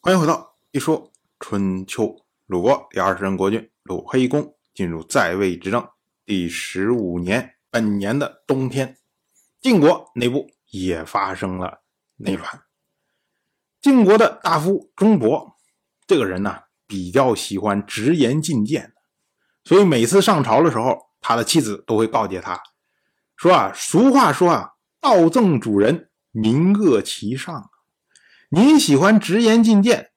欢迎回到《一说春秋》，鲁国第二十任国君鲁黑公进入在位执政第十五年，本年的冬天，晋国内部也发生了内乱。晋国的大夫钟伯这个人呢，比较喜欢直言进谏，所以每次上朝的时候，他的妻子都会告诫他说：“啊，俗话说啊，道赠主人，名恶其上。”你喜欢直言进谏，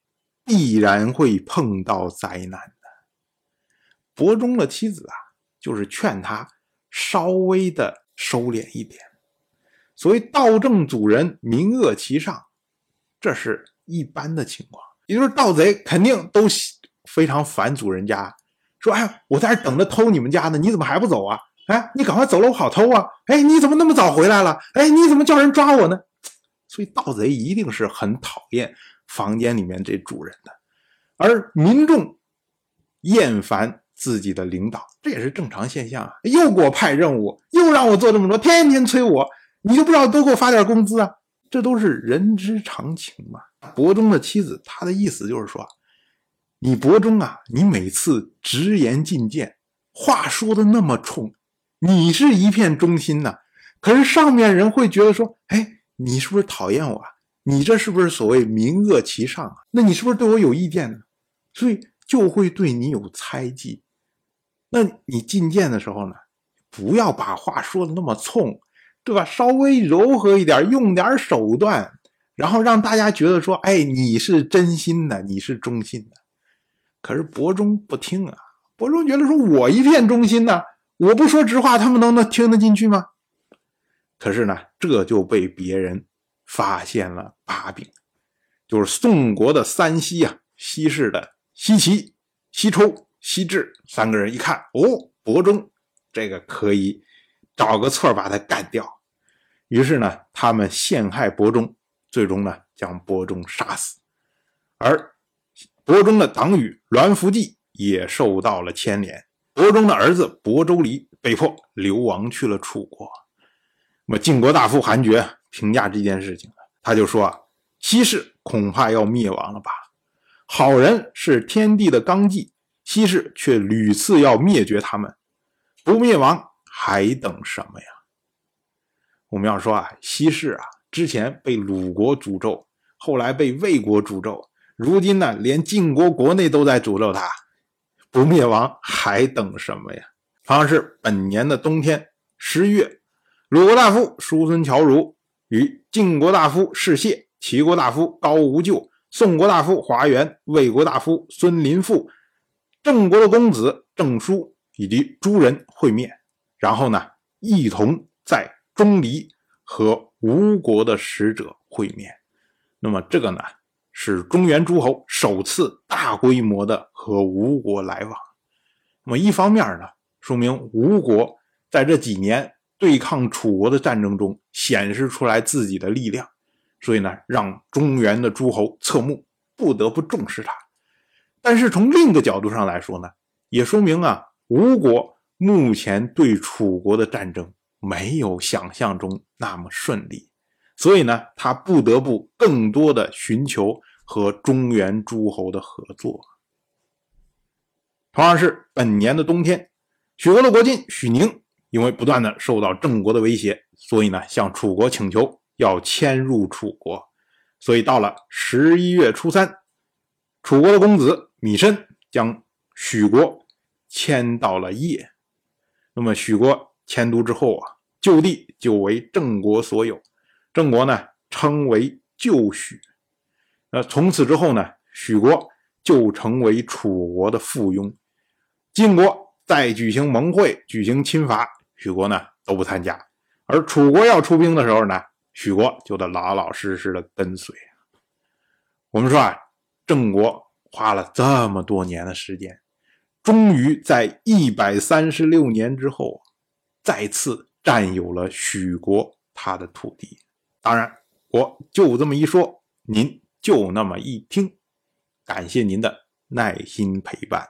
必然会碰到灾难的。伯中的妻子啊，就是劝他稍微的收敛一点。所谓“盗正主人，名恶其上”，这是一般的情况，也就是盗贼肯定都非常烦主人家，说：“哎，我在这等着偷你们家呢，你怎么还不走啊？哎，你赶快走了，我好偷啊！哎，你怎么那么早回来了？哎，你怎么叫人抓我呢？”所以盗贼一定是很讨厌房间里面这主人的，而民众厌烦自己的领导，这也是正常现象啊！又给我派任务，又让我做这么多，天天催我，你就不知道多给我发点工资啊？这都是人之常情嘛。伯中的妻子，她的意思就是说，你伯中啊，你每次直言进谏，话说的那么冲，你是一片忠心呐，可是上面人会觉得说，哎。你是不是讨厌我？你这是不是所谓名恶其上啊？那你是不是对我有意见呢？所以就会对你有猜忌。那你进谏的时候呢，不要把话说的那么冲，对吧？稍微柔和一点，用点手段，然后让大家觉得说，哎，你是真心的，你是忠心的。可是伯中不听啊，伯中觉得说我一片忠心呢，我不说直话，他们能能听得进去吗？可是呢，这就被别人发现了把柄，就是宋国的三西啊，西氏的西岐、西抽、西至三个人一看，哦，伯中这个可以找个错把他干掉。于是呢，他们陷害伯中，最终呢将伯中杀死。而伯中的党羽栾福季也受到了牵连，伯中的儿子伯周离被迫流亡去了楚国。那么晋国大夫韩厥评价这件事情他就说啊，西氏恐怕要灭亡了吧？好人是天地的纲纪，西氏却屡次要灭绝他们，不灭亡还等什么呀？我们要说啊，西氏啊，之前被鲁国诅咒，后来被魏国诅咒，如今呢，连晋国国内都在诅咒他，不灭亡还等什么呀？好像是本年的冬天，十月。鲁国大夫叔孙侨如与晋国大夫士燮、齐国大夫高无咎、宋国大夫华元、魏国大夫孙林父、郑国的公子郑叔以及诸人会面，然后呢，一同在钟离和吴国的使者会面。那么这个呢，是中原诸侯首次大规模的和吴国来往。那么一方面呢，说明吴国在这几年。对抗楚国的战争中显示出来自己的力量，所以呢，让中原的诸侯侧目，不得不重视他。但是从另一个角度上来说呢，也说明啊，吴国目前对楚国的战争没有想象中那么顺利，所以呢，他不得不更多的寻求和中原诸侯的合作。同样是本年的冬天，许国的国君许宁。因为不断的受到郑国的威胁，所以呢，向楚国请求要迁入楚国。所以到了十一月初三，楚国的公子芈申将许国迁到了邺。那么许国迁都之后啊，旧地就为郑国所有，郑国呢称为旧许。那从此之后呢，许国就成为楚国的附庸。晋国再举行盟会，举行侵伐。许国呢都不参加，而楚国要出兵的时候呢，许国就得老老实实的跟随。我们说啊，郑国花了这么多年的时间，终于在一百三十六年之后，再次占有了许国他的土地。当然，我就这么一说，您就那么一听，感谢您的耐心陪伴。